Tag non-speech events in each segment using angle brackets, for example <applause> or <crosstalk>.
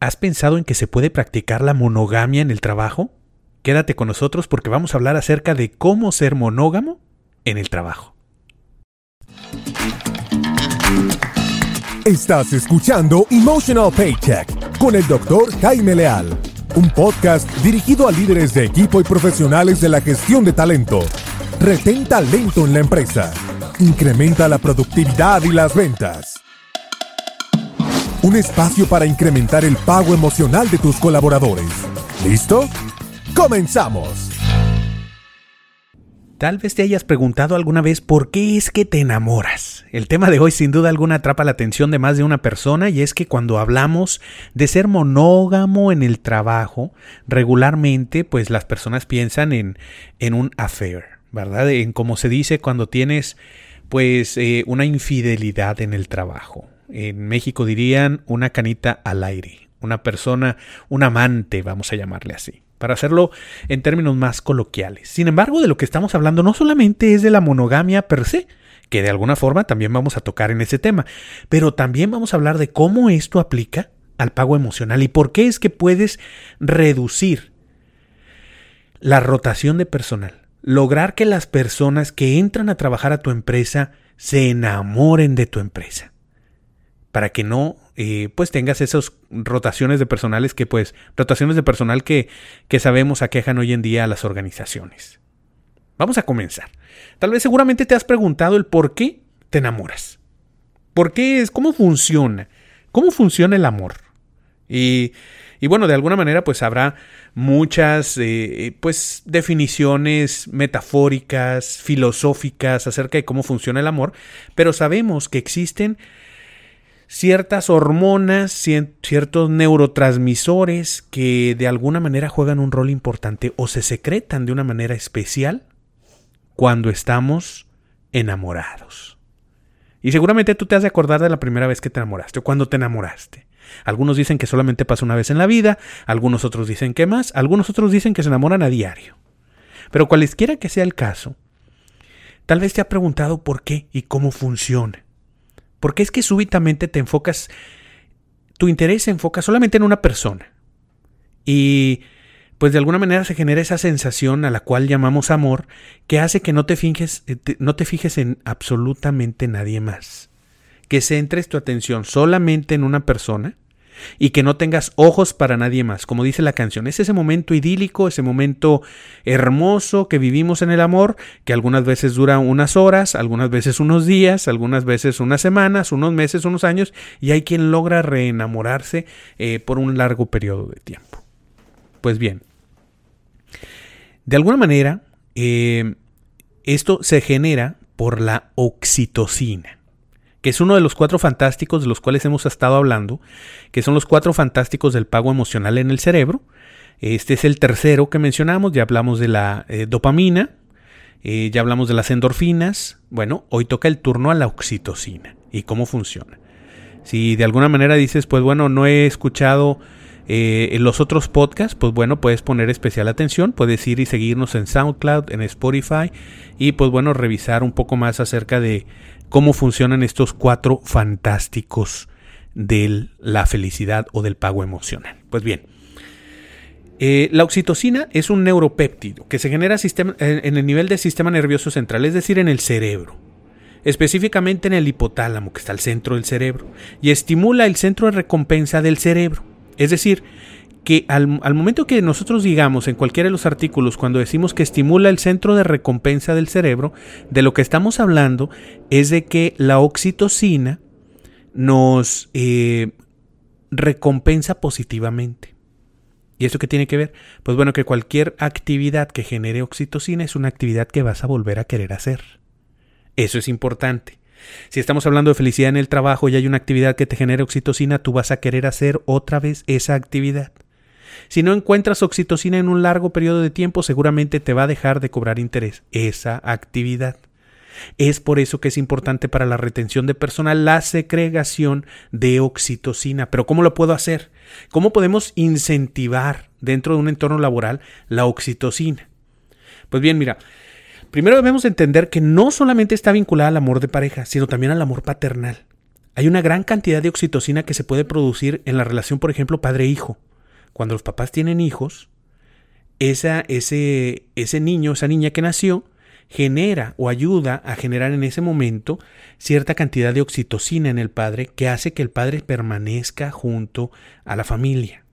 ¿Has pensado en que se puede practicar la monogamia en el trabajo? Quédate con nosotros porque vamos a hablar acerca de cómo ser monógamo en el trabajo. Estás escuchando Emotional Paycheck con el doctor Jaime Leal, un podcast dirigido a líderes de equipo y profesionales de la gestión de talento. Retén talento en la empresa. Incrementa la productividad y las ventas. Un espacio para incrementar el pago emocional de tus colaboradores. ¿Listo? ¡Comenzamos! Tal vez te hayas preguntado alguna vez por qué es que te enamoras. El tema de hoy sin duda alguna atrapa la atención de más de una persona y es que cuando hablamos de ser monógamo en el trabajo, regularmente pues las personas piensan en, en un affair, ¿verdad? En como se dice cuando tienes pues eh, una infidelidad en el trabajo. En México dirían una canita al aire, una persona, un amante, vamos a llamarle así para hacerlo en términos más coloquiales. Sin embargo, de lo que estamos hablando no solamente es de la monogamia per se, que de alguna forma también vamos a tocar en ese tema, pero también vamos a hablar de cómo esto aplica al pago emocional y por qué es que puedes reducir la rotación de personal, lograr que las personas que entran a trabajar a tu empresa se enamoren de tu empresa, para que no eh, pues tengas esas rotaciones de personales que pues rotaciones de personal que, que sabemos aquejan hoy en día a las organizaciones. Vamos a comenzar. Tal vez seguramente te has preguntado el por qué te enamoras. ¿Por qué es? ¿Cómo funciona? ¿Cómo funciona el amor? Y, y bueno, de alguna manera pues habrá muchas eh, pues definiciones metafóricas, filosóficas acerca de cómo funciona el amor, pero sabemos que existen ciertas hormonas, ciertos neurotransmisores que de alguna manera juegan un rol importante o se secretan de una manera especial cuando estamos enamorados. Y seguramente tú te has de acordar de la primera vez que te enamoraste o cuando te enamoraste. Algunos dicen que solamente pasa una vez en la vida, algunos otros dicen que más, algunos otros dicen que se enamoran a diario. Pero cualesquiera que sea el caso, tal vez te ha preguntado por qué y cómo funciona. Porque es que súbitamente te enfocas, tu interés se enfoca solamente en una persona. Y pues de alguna manera se genera esa sensación a la cual llamamos amor, que hace que no te fijes, eh, no te fijes en absolutamente nadie más. Que centres tu atención solamente en una persona y que no tengas ojos para nadie más, como dice la canción. Es ese momento idílico, ese momento hermoso que vivimos en el amor, que algunas veces dura unas horas, algunas veces unos días, algunas veces unas semanas, unos meses, unos años, y hay quien logra reenamorarse eh, por un largo periodo de tiempo. Pues bien, de alguna manera, eh, esto se genera por la oxitocina que es uno de los cuatro fantásticos de los cuales hemos estado hablando, que son los cuatro fantásticos del pago emocional en el cerebro. Este es el tercero que mencionamos, ya hablamos de la eh, dopamina, eh, ya hablamos de las endorfinas. Bueno, hoy toca el turno a la oxitocina y cómo funciona. Si de alguna manera dices, pues bueno, no he escuchado eh, los otros podcasts, pues bueno, puedes poner especial atención, puedes ir y seguirnos en SoundCloud, en Spotify y pues bueno, revisar un poco más acerca de cómo funcionan estos cuatro fantásticos de la felicidad o del pago emocional. Pues bien, eh, la oxitocina es un neuropéptido que se genera en el nivel del sistema nervioso central, es decir, en el cerebro, específicamente en el hipotálamo, que está al centro del cerebro, y estimula el centro de recompensa del cerebro. Es decir, que al, momento que nosotros digamos en cualquiera de los artículos, cuando decimos que estimula el centro de recompensa del cerebro, de lo que estamos hablando es de que la oxitocina nos eh, recompensa positivamente. ¿Y eso qué tiene que ver? Pues bueno, que cualquier actividad que genere oxitocina es una actividad que vas a volver a querer hacer. Eso es importante. Si estamos hablando de felicidad en el trabajo y hay una actividad que te genere oxitocina, tú vas a querer hacer otra vez esa actividad. Si no encuentras oxitocina en un largo periodo de tiempo, seguramente te va a dejar de cobrar interés esa actividad. Es por eso que es importante para la retención de personal la segregación de oxitocina. Pero ¿cómo lo puedo hacer? ¿Cómo podemos incentivar dentro de un entorno laboral la oxitocina? Pues bien, mira, primero debemos entender que no solamente está vinculada al amor de pareja, sino también al amor paternal. Hay una gran cantidad de oxitocina que se puede producir en la relación, por ejemplo, padre-hijo. Cuando los papás tienen hijos, esa, ese, ese niño, esa niña que nació, genera o ayuda a generar en ese momento cierta cantidad de oxitocina en el padre que hace que el padre permanezca junto a la familia,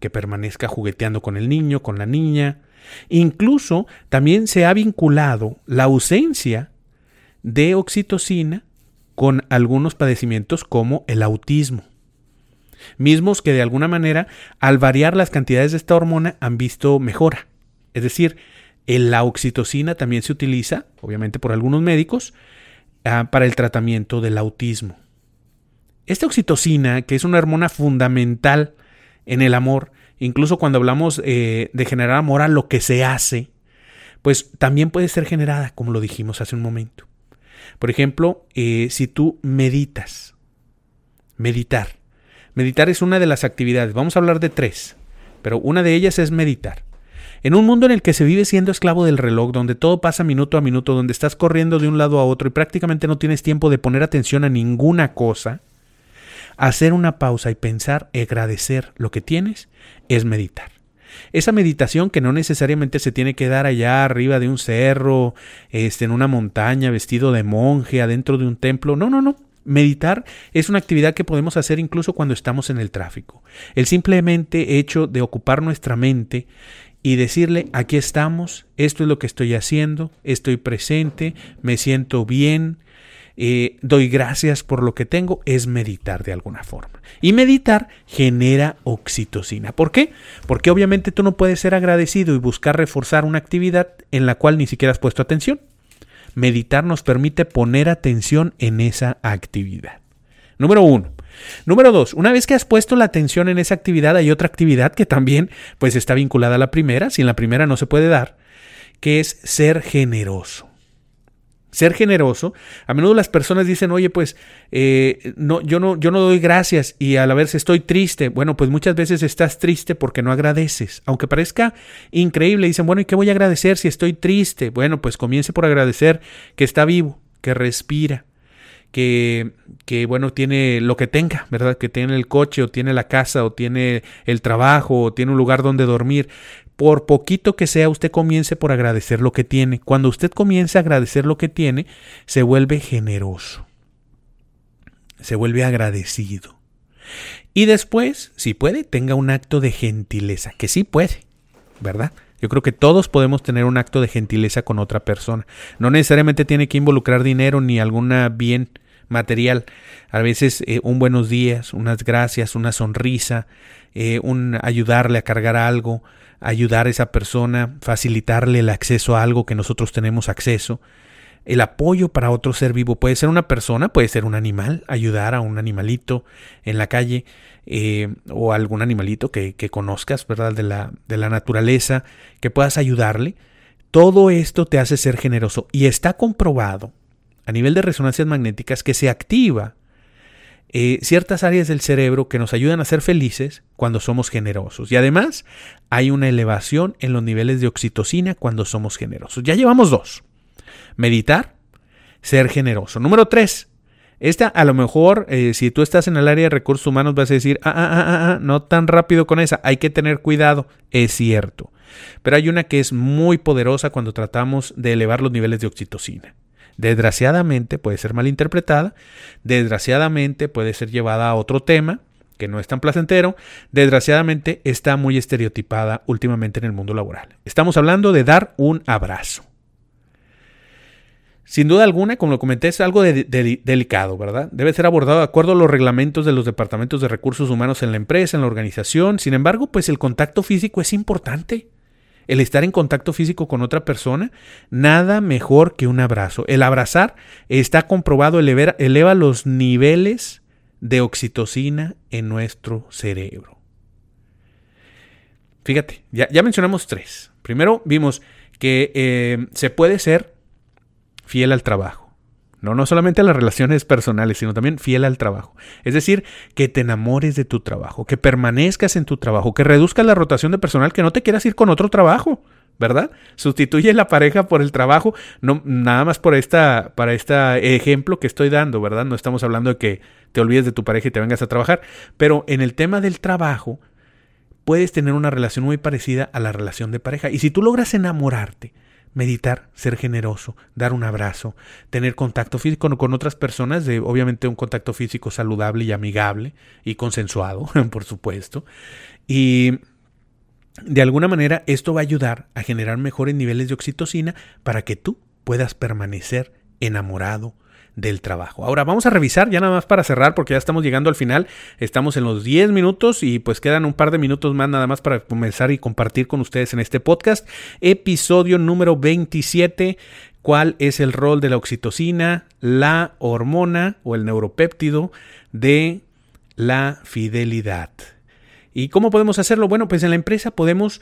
que permanezca jugueteando con el niño, con la niña. Incluso también se ha vinculado la ausencia de oxitocina con algunos padecimientos como el autismo. Mismos que de alguna manera, al variar las cantidades de esta hormona, han visto mejora. Es decir, la oxitocina también se utiliza, obviamente por algunos médicos, ah, para el tratamiento del autismo. Esta oxitocina, que es una hormona fundamental en el amor, incluso cuando hablamos eh, de generar amor a lo que se hace, pues también puede ser generada, como lo dijimos hace un momento. Por ejemplo, eh, si tú meditas, meditar. Meditar es una de las actividades. Vamos a hablar de tres, pero una de ellas es meditar. En un mundo en el que se vive siendo esclavo del reloj, donde todo pasa minuto a minuto, donde estás corriendo de un lado a otro y prácticamente no tienes tiempo de poner atención a ninguna cosa, hacer una pausa y pensar agradecer lo que tienes es meditar. Esa meditación que no necesariamente se tiene que dar allá arriba de un cerro, este, en una montaña, vestido de monje, adentro de un templo. No, no, no. Meditar es una actividad que podemos hacer incluso cuando estamos en el tráfico. El simplemente hecho de ocupar nuestra mente y decirle, aquí estamos, esto es lo que estoy haciendo, estoy presente, me siento bien, eh, doy gracias por lo que tengo, es meditar de alguna forma. Y meditar genera oxitocina. ¿Por qué? Porque obviamente tú no puedes ser agradecido y buscar reforzar una actividad en la cual ni siquiera has puesto atención. Meditar nos permite poner atención en esa actividad. Número uno. Número dos, una vez que has puesto la atención en esa actividad, hay otra actividad que también pues está vinculada a la primera, sin la primera no se puede dar, que es ser generoso ser generoso, a menudo las personas dicen, oye, pues eh, no, yo, no, yo no doy gracias y a la vez estoy triste. Bueno, pues muchas veces estás triste porque no agradeces. Aunque parezca increíble, dicen, bueno, ¿y qué voy a agradecer si estoy triste? Bueno, pues comience por agradecer que está vivo, que respira, que, que, bueno, tiene lo que tenga, ¿verdad? Que tiene el coche o tiene la casa o tiene el trabajo o tiene un lugar donde dormir por poquito que sea, usted comience por agradecer lo que tiene. Cuando usted comience a agradecer lo que tiene, se vuelve generoso, se vuelve agradecido. Y después, si puede, tenga un acto de gentileza, que sí puede, ¿verdad? Yo creo que todos podemos tener un acto de gentileza con otra persona. No necesariamente tiene que involucrar dinero ni alguna bien material. A veces eh, un buenos días, unas gracias, una sonrisa, eh, un ayudarle a cargar algo, ayudar a esa persona, facilitarle el acceso a algo que nosotros tenemos acceso. El apoyo para otro ser vivo puede ser una persona, puede ser un animal, ayudar a un animalito en la calle eh, o algún animalito que, que conozcas, ¿verdad? De la, de la naturaleza, que puedas ayudarle. Todo esto te hace ser generoso y está comprobado a nivel de resonancias magnéticas que se activa eh, ciertas áreas del cerebro que nos ayudan a ser felices cuando somos generosos. Y además hay una elevación en los niveles de oxitocina cuando somos generosos. Ya llevamos dos. Meditar, ser generoso. Número tres. Esta a lo mejor, eh, si tú estás en el área de recursos humanos, vas a decir, ah, ah, ah, ah, no tan rápido con esa, hay que tener cuidado. Es cierto. Pero hay una que es muy poderosa cuando tratamos de elevar los niveles de oxitocina. Desgraciadamente puede ser malinterpretada, desgraciadamente puede ser llevada a otro tema que no es tan placentero, desgraciadamente está muy estereotipada últimamente en el mundo laboral. Estamos hablando de dar un abrazo. Sin duda alguna, como lo comenté, es algo delicado, ¿verdad? Debe ser abordado de acuerdo a los reglamentos de los departamentos de recursos humanos en la empresa, en la organización. Sin embargo, pues el contacto físico es importante el estar en contacto físico con otra persona, nada mejor que un abrazo. El abrazar está comprobado, eleva, eleva los niveles de oxitocina en nuestro cerebro. Fíjate, ya, ya mencionamos tres. Primero vimos que eh, se puede ser fiel al trabajo. No, no solamente a las relaciones personales, sino también fiel al trabajo. Es decir, que te enamores de tu trabajo, que permanezcas en tu trabajo, que reduzcas la rotación de personal, que no te quieras ir con otro trabajo. ¿verdad? Sustituye la pareja por el trabajo, no, nada más por esta, para este ejemplo que estoy dando, ¿verdad? No estamos hablando de que te olvides de tu pareja y te vengas a trabajar, pero en el tema del trabajo puedes tener una relación muy parecida a la relación de pareja. Y si tú logras enamorarte, meditar, ser generoso, dar un abrazo, tener contacto físico con otras personas, obviamente un contacto físico saludable y amigable y consensuado, <laughs> por supuesto. Y de alguna manera esto va a ayudar a generar mejores niveles de oxitocina para que tú puedas permanecer enamorado del trabajo. Ahora vamos a revisar ya nada más para cerrar porque ya estamos llegando al final. Estamos en los 10 minutos y pues quedan un par de minutos más nada más para comenzar y compartir con ustedes en este podcast. Episodio número 27. ¿Cuál es el rol de la oxitocina, la hormona o el neuropéptido de la fidelidad? ¿Y cómo podemos hacerlo? Bueno, pues en la empresa podemos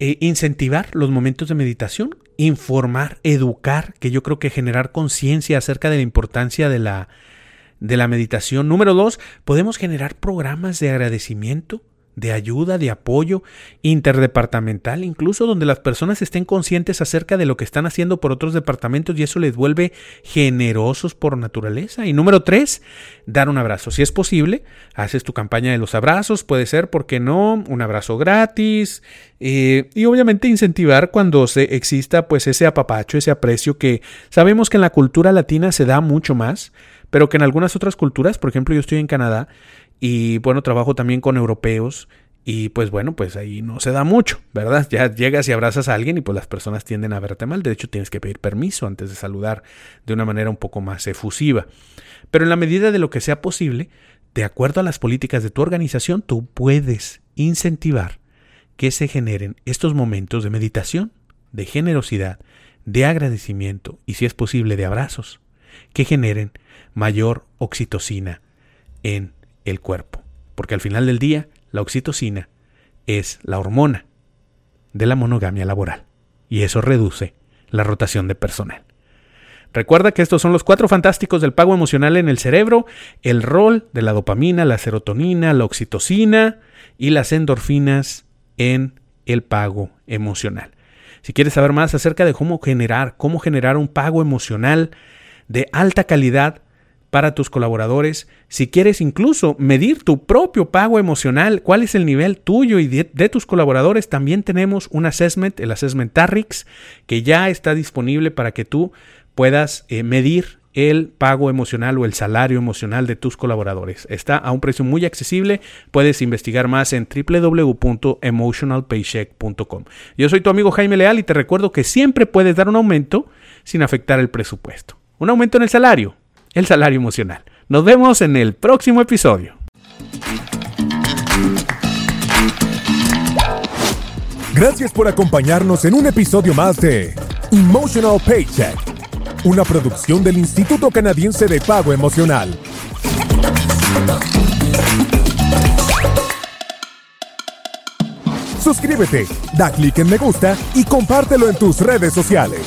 eh, incentivar los momentos de meditación, informar, educar, que yo creo que generar conciencia acerca de la importancia de la, de la meditación. Número dos, podemos generar programas de agradecimiento de ayuda, de apoyo interdepartamental, incluso donde las personas estén conscientes acerca de lo que están haciendo por otros departamentos y eso les vuelve generosos por naturaleza. Y número tres, dar un abrazo. Si es posible, haces tu campaña de los abrazos, puede ser, ¿por qué no? Un abrazo gratis eh, y obviamente incentivar cuando se exista pues ese apapacho, ese aprecio que sabemos que en la cultura latina se da mucho más, pero que en algunas otras culturas, por ejemplo yo estoy en Canadá, y bueno, trabajo también con europeos y pues bueno, pues ahí no se da mucho, ¿verdad? Ya llegas y abrazas a alguien y pues las personas tienden a verte mal. De hecho, tienes que pedir permiso antes de saludar de una manera un poco más efusiva. Pero en la medida de lo que sea posible, de acuerdo a las políticas de tu organización, tú puedes incentivar que se generen estos momentos de meditación, de generosidad, de agradecimiento y si es posible de abrazos, que generen mayor oxitocina en el cuerpo. Porque al final del día, la oxitocina es la hormona de la monogamia laboral. Y eso reduce la rotación de personal. Recuerda que estos son los cuatro fantásticos del pago emocional en el cerebro, el rol de la dopamina, la serotonina, la oxitocina y las endorfinas en el pago emocional. Si quieres saber más acerca de cómo generar, cómo generar un pago emocional de alta calidad, para tus colaboradores, si quieres incluso medir tu propio pago emocional, cuál es el nivel tuyo y de, tus colaboradores, también tenemos un assessment, el assessment Tarrix, que ya está disponible para que tú puedas eh, medir el pago emocional o el salario emocional de tus colaboradores. Está a un precio muy accesible. Puedes investigar más en www.emotionalpaycheck.com. Yo soy tu amigo Jaime Leal y te recuerdo que siempre puedes dar un aumento sin afectar el presupuesto. Un aumento en el salario el salario emocional. Nos vemos en el próximo episodio. Gracias por acompañarnos en un episodio más de Emotional Paycheck, una producción del Instituto Canadiense de Pago Emocional. Suscríbete, da clic en me gusta y compártelo en tus redes sociales.